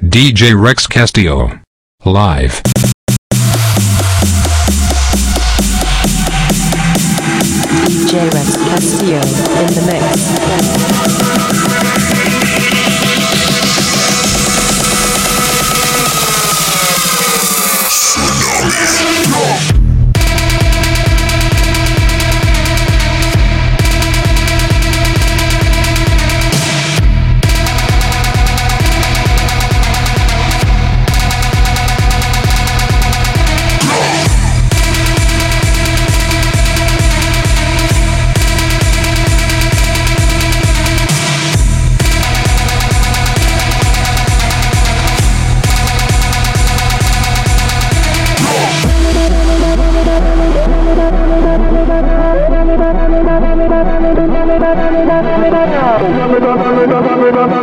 DJ Rex Castillo. Live. DJ Rex Castillo in the mix. Now.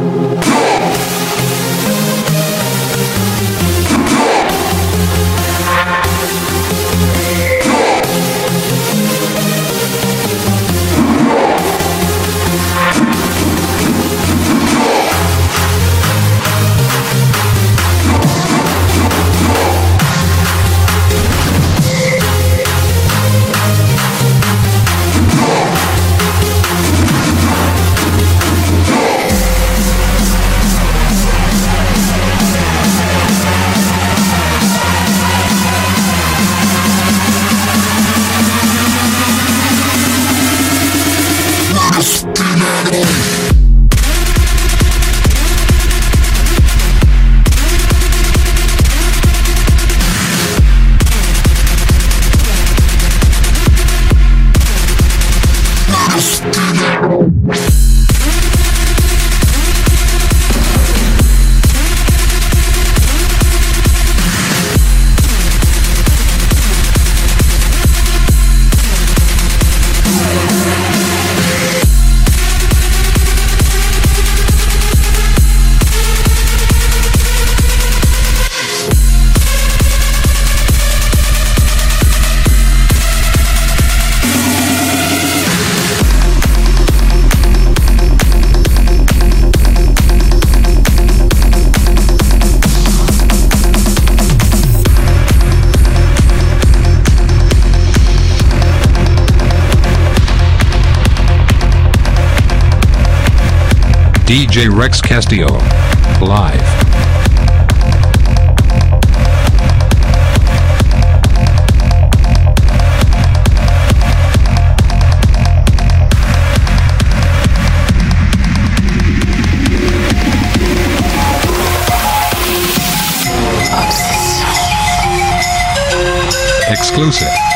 DJ Rex Castillo. Live. Exclusive.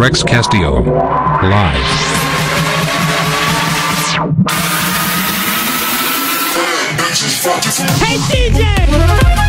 Rex Castillo. Live. Hey DJ!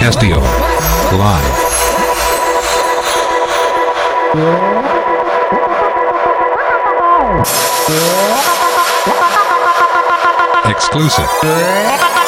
Castillo. Live. Exclusive.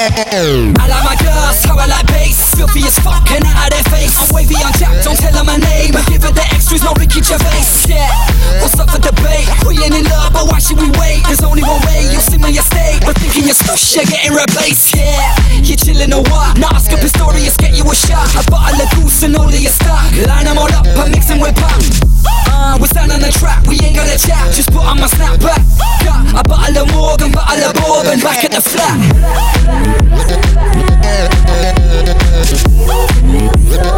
I like my girls, how I like bass. Filthy as fuck and out of their face? I'm wavy on jack, don't tell her my name. Give her the extras, no Ricky Gervais Yeah, what's up for debate? We ain't in love, but why should we wait? There's only one way, you'll see my estate But thinking you're stush, you're getting replaced. Yeah, you chillin' or what? Nah, ask up Pistorius, get you a shot. A bottle of goose and all of your stock Line them all up, I'm mixing with pop. Uh, we're stand on the track, we ain't gonna chat. Just put on my snapback. Got a bottle of Morgan, bottle of bourbon Back at the flat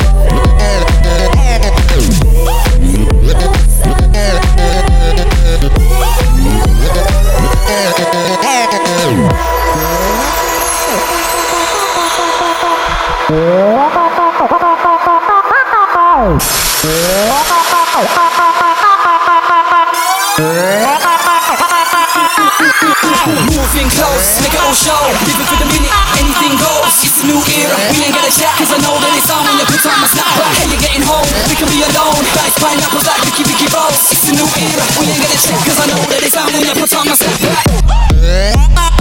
Moving close, make it all show. Living for the minute, anything goes. It's a new era, we ain't gotta chat Cause I know that it's on when you put on my snapback Hey, you're getting home, we can be alone. Guys, pineapples like Vicky Vicky Rose It's a new era, we ain't gotta chat Cause I know that it's on when you put on my snapback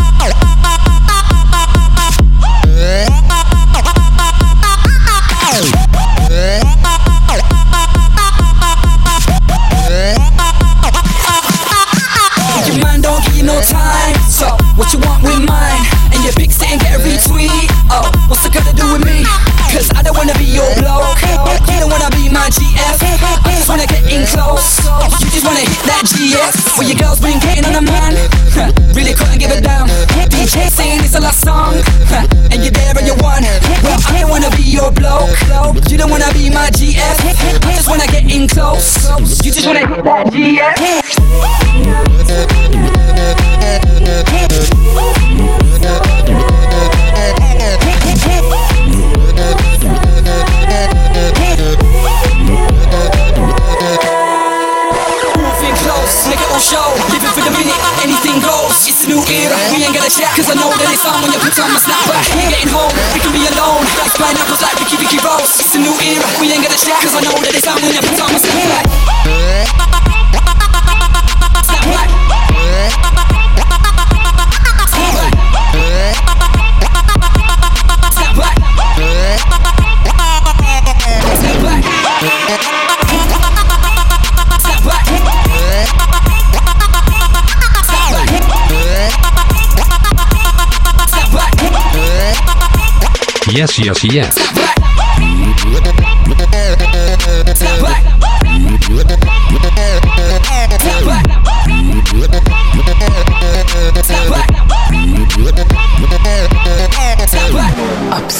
Yes, yes, yes.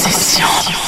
DJ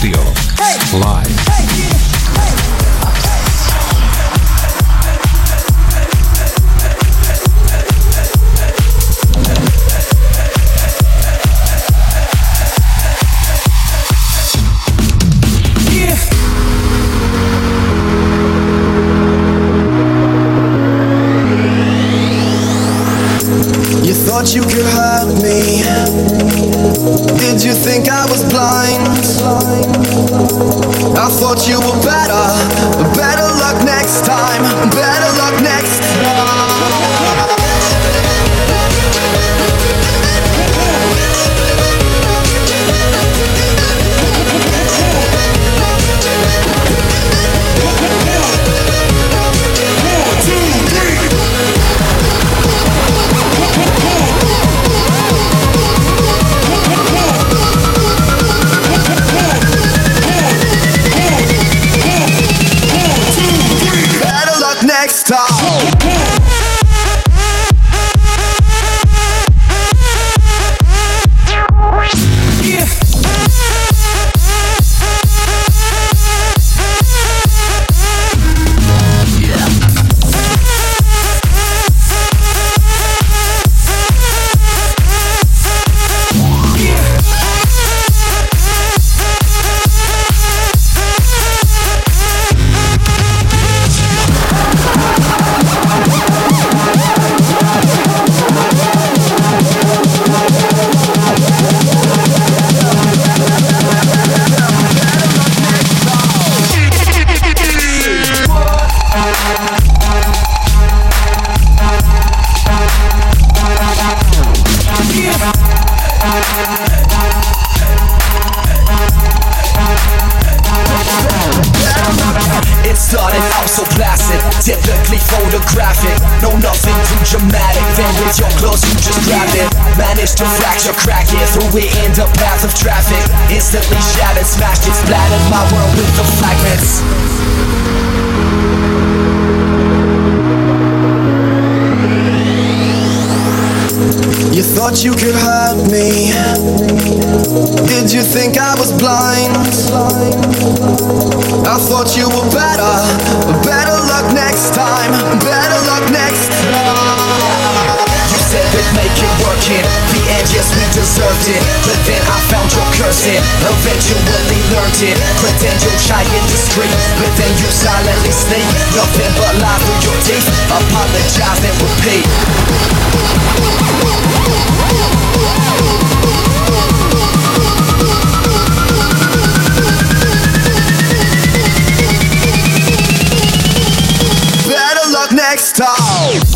Castillo. Live. Time. Thought you could hurt me. Did you think I was blind? I thought you were better. Better luck next time. Better luck next time. You said we'd make it work in the end, yes, we deserved it. But then found your cursing, eventually learned it. Pretend you're shy and discreet, but then you silently sneak. Nothing but lies through your teeth. Apologize and repeat. Better luck next time.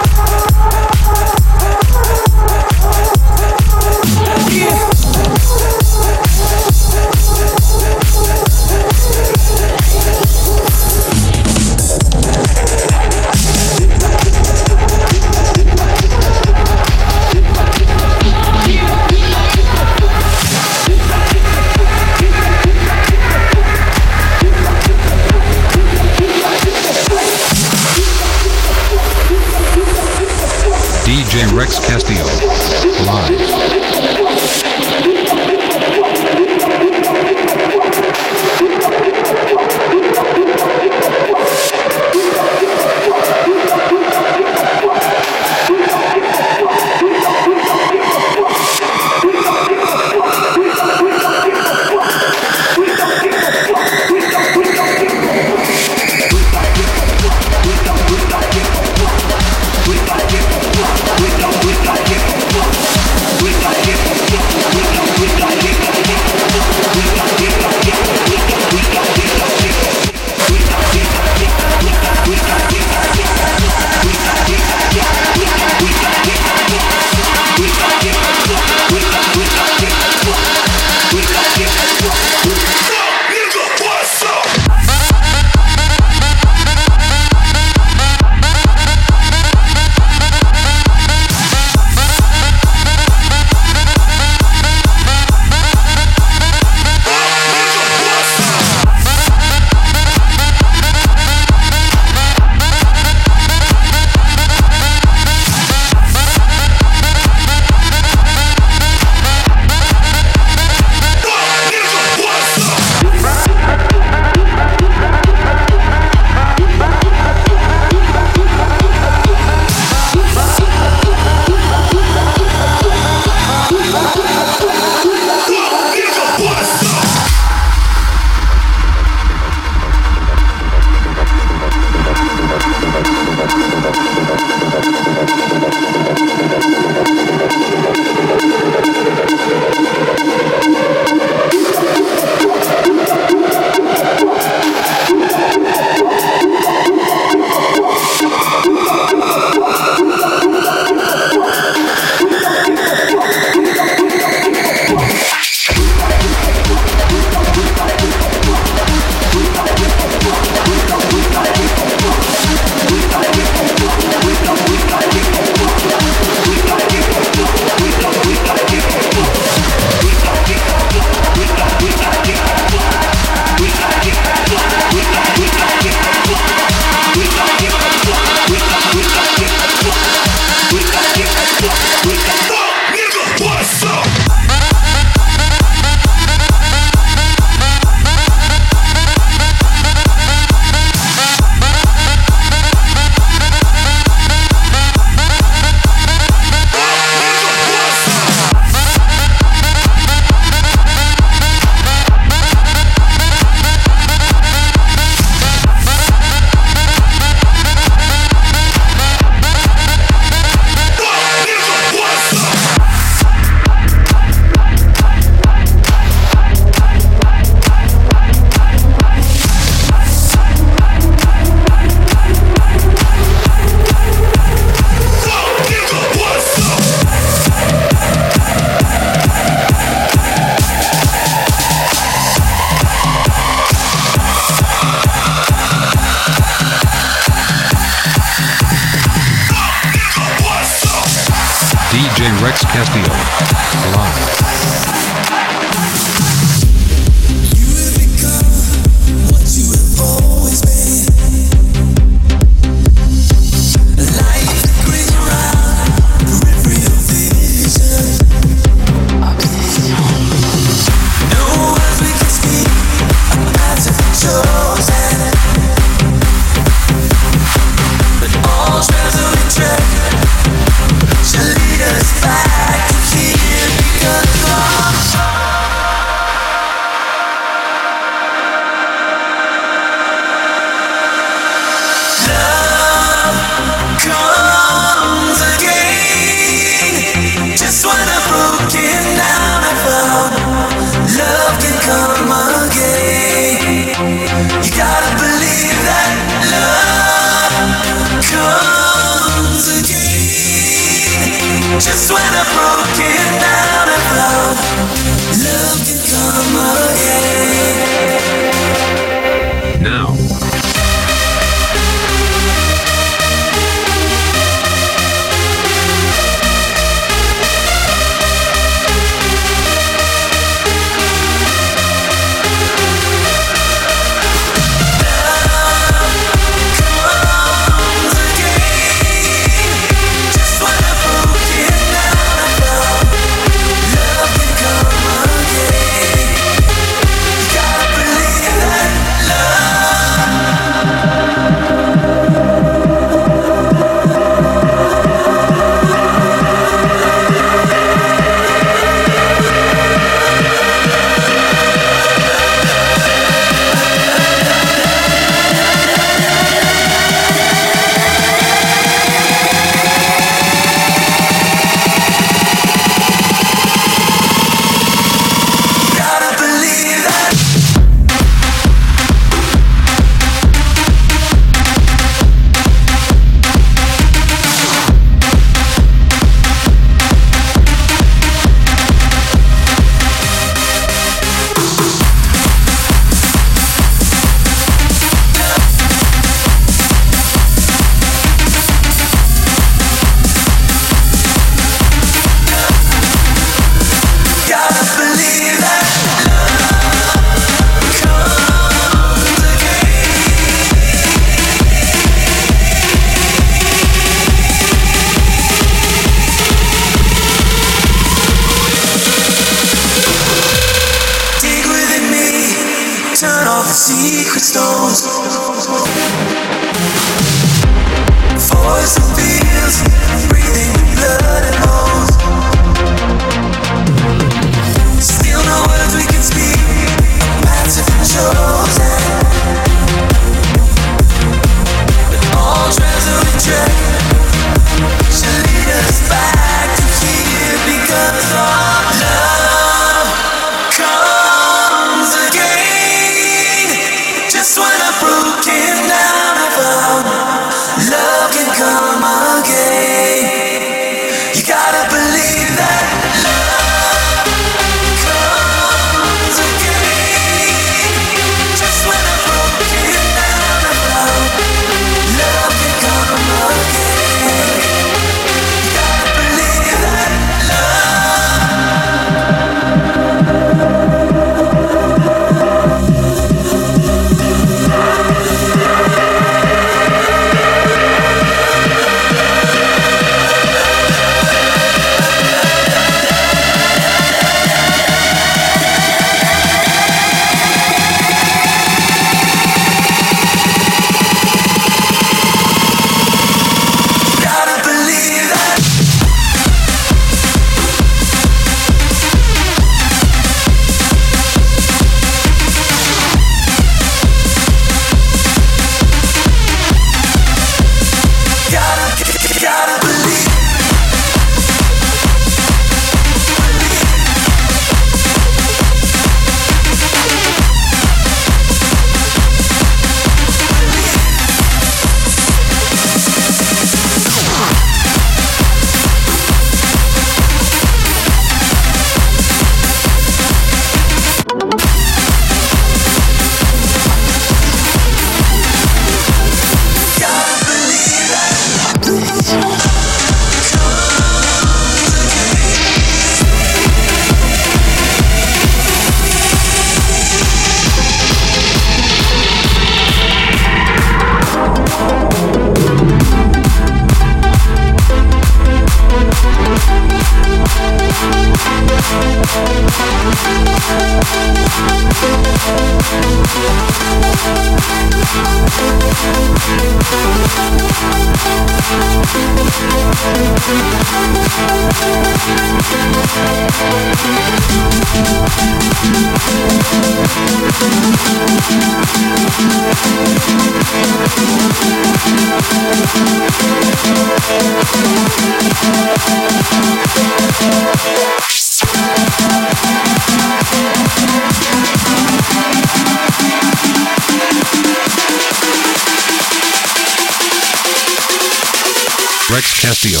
Rex Castillo.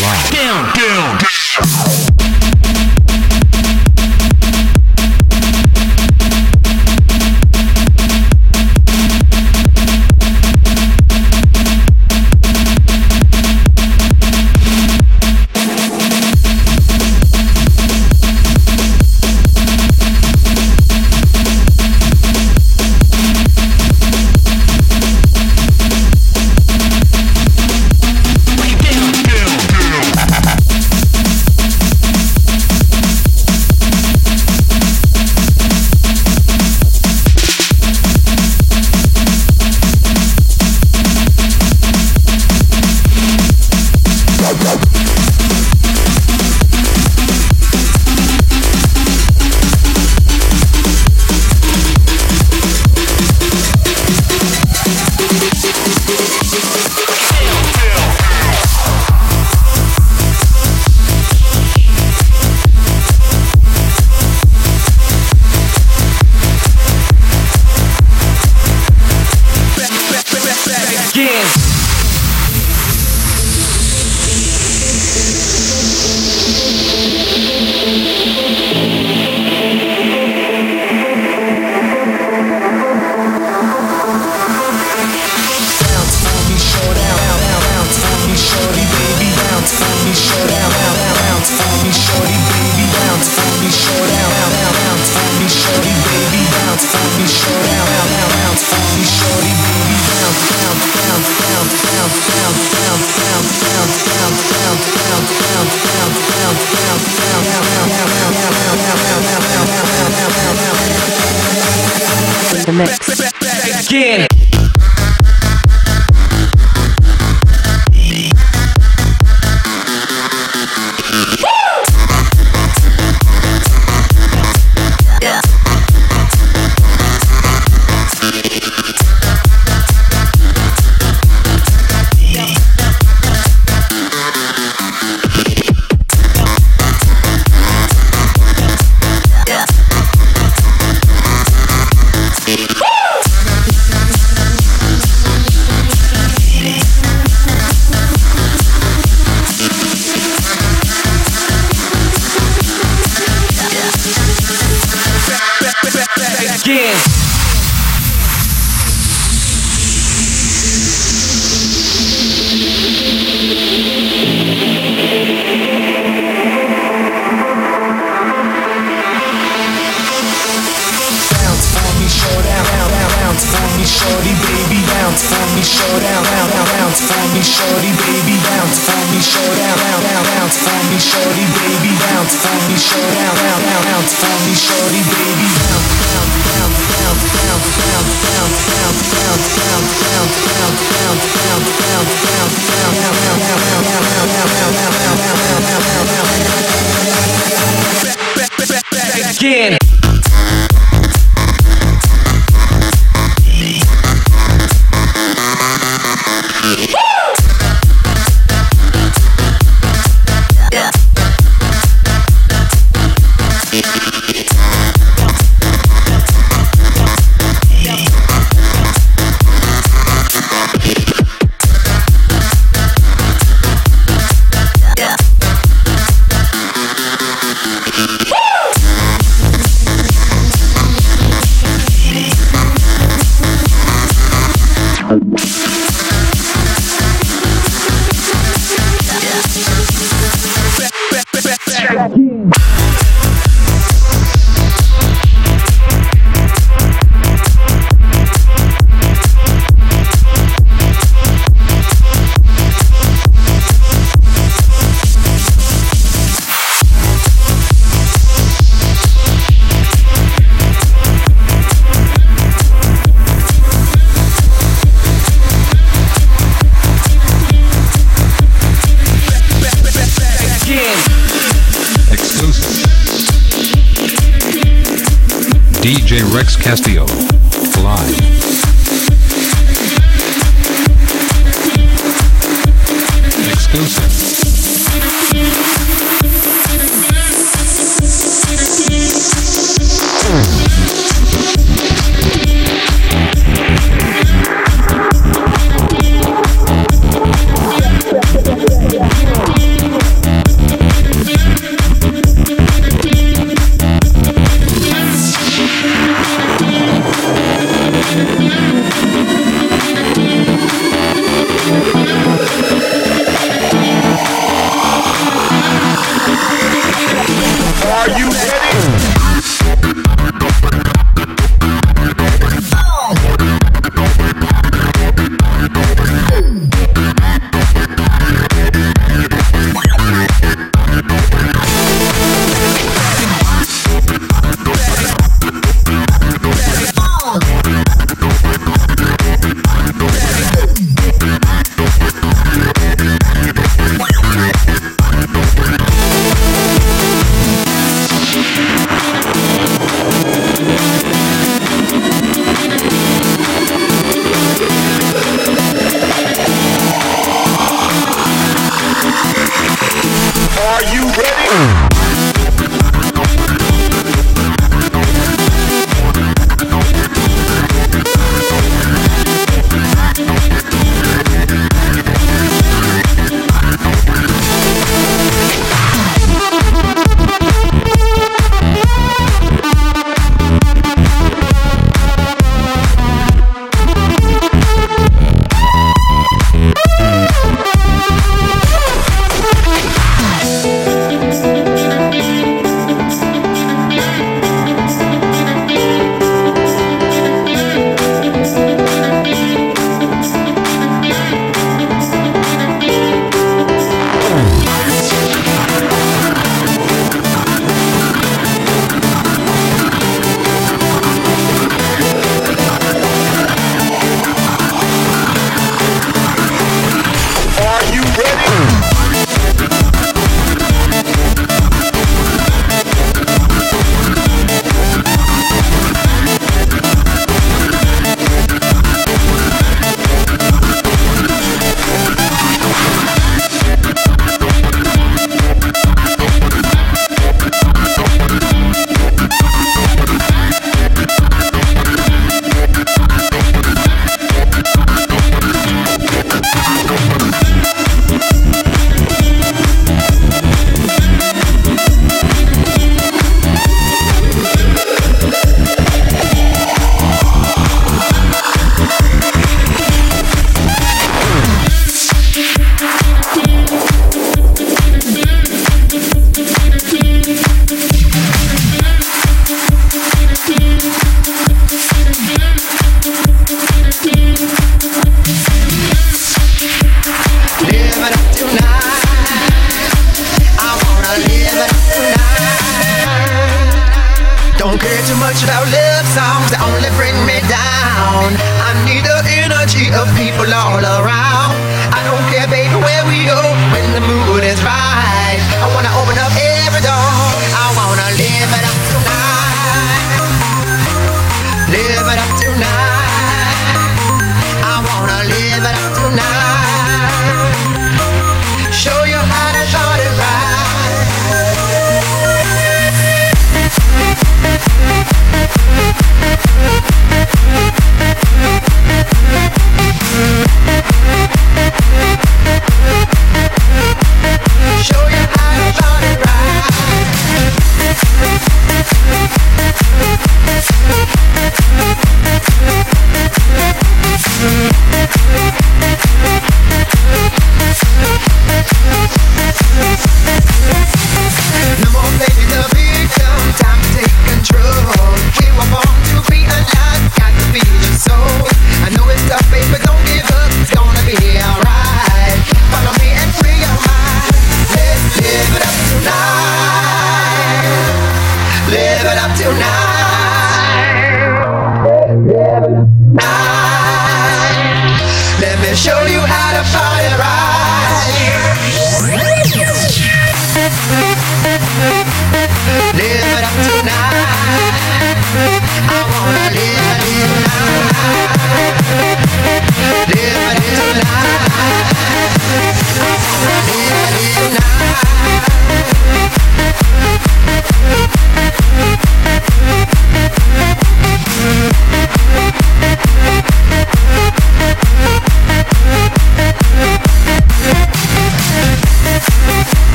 Live. Down, down, The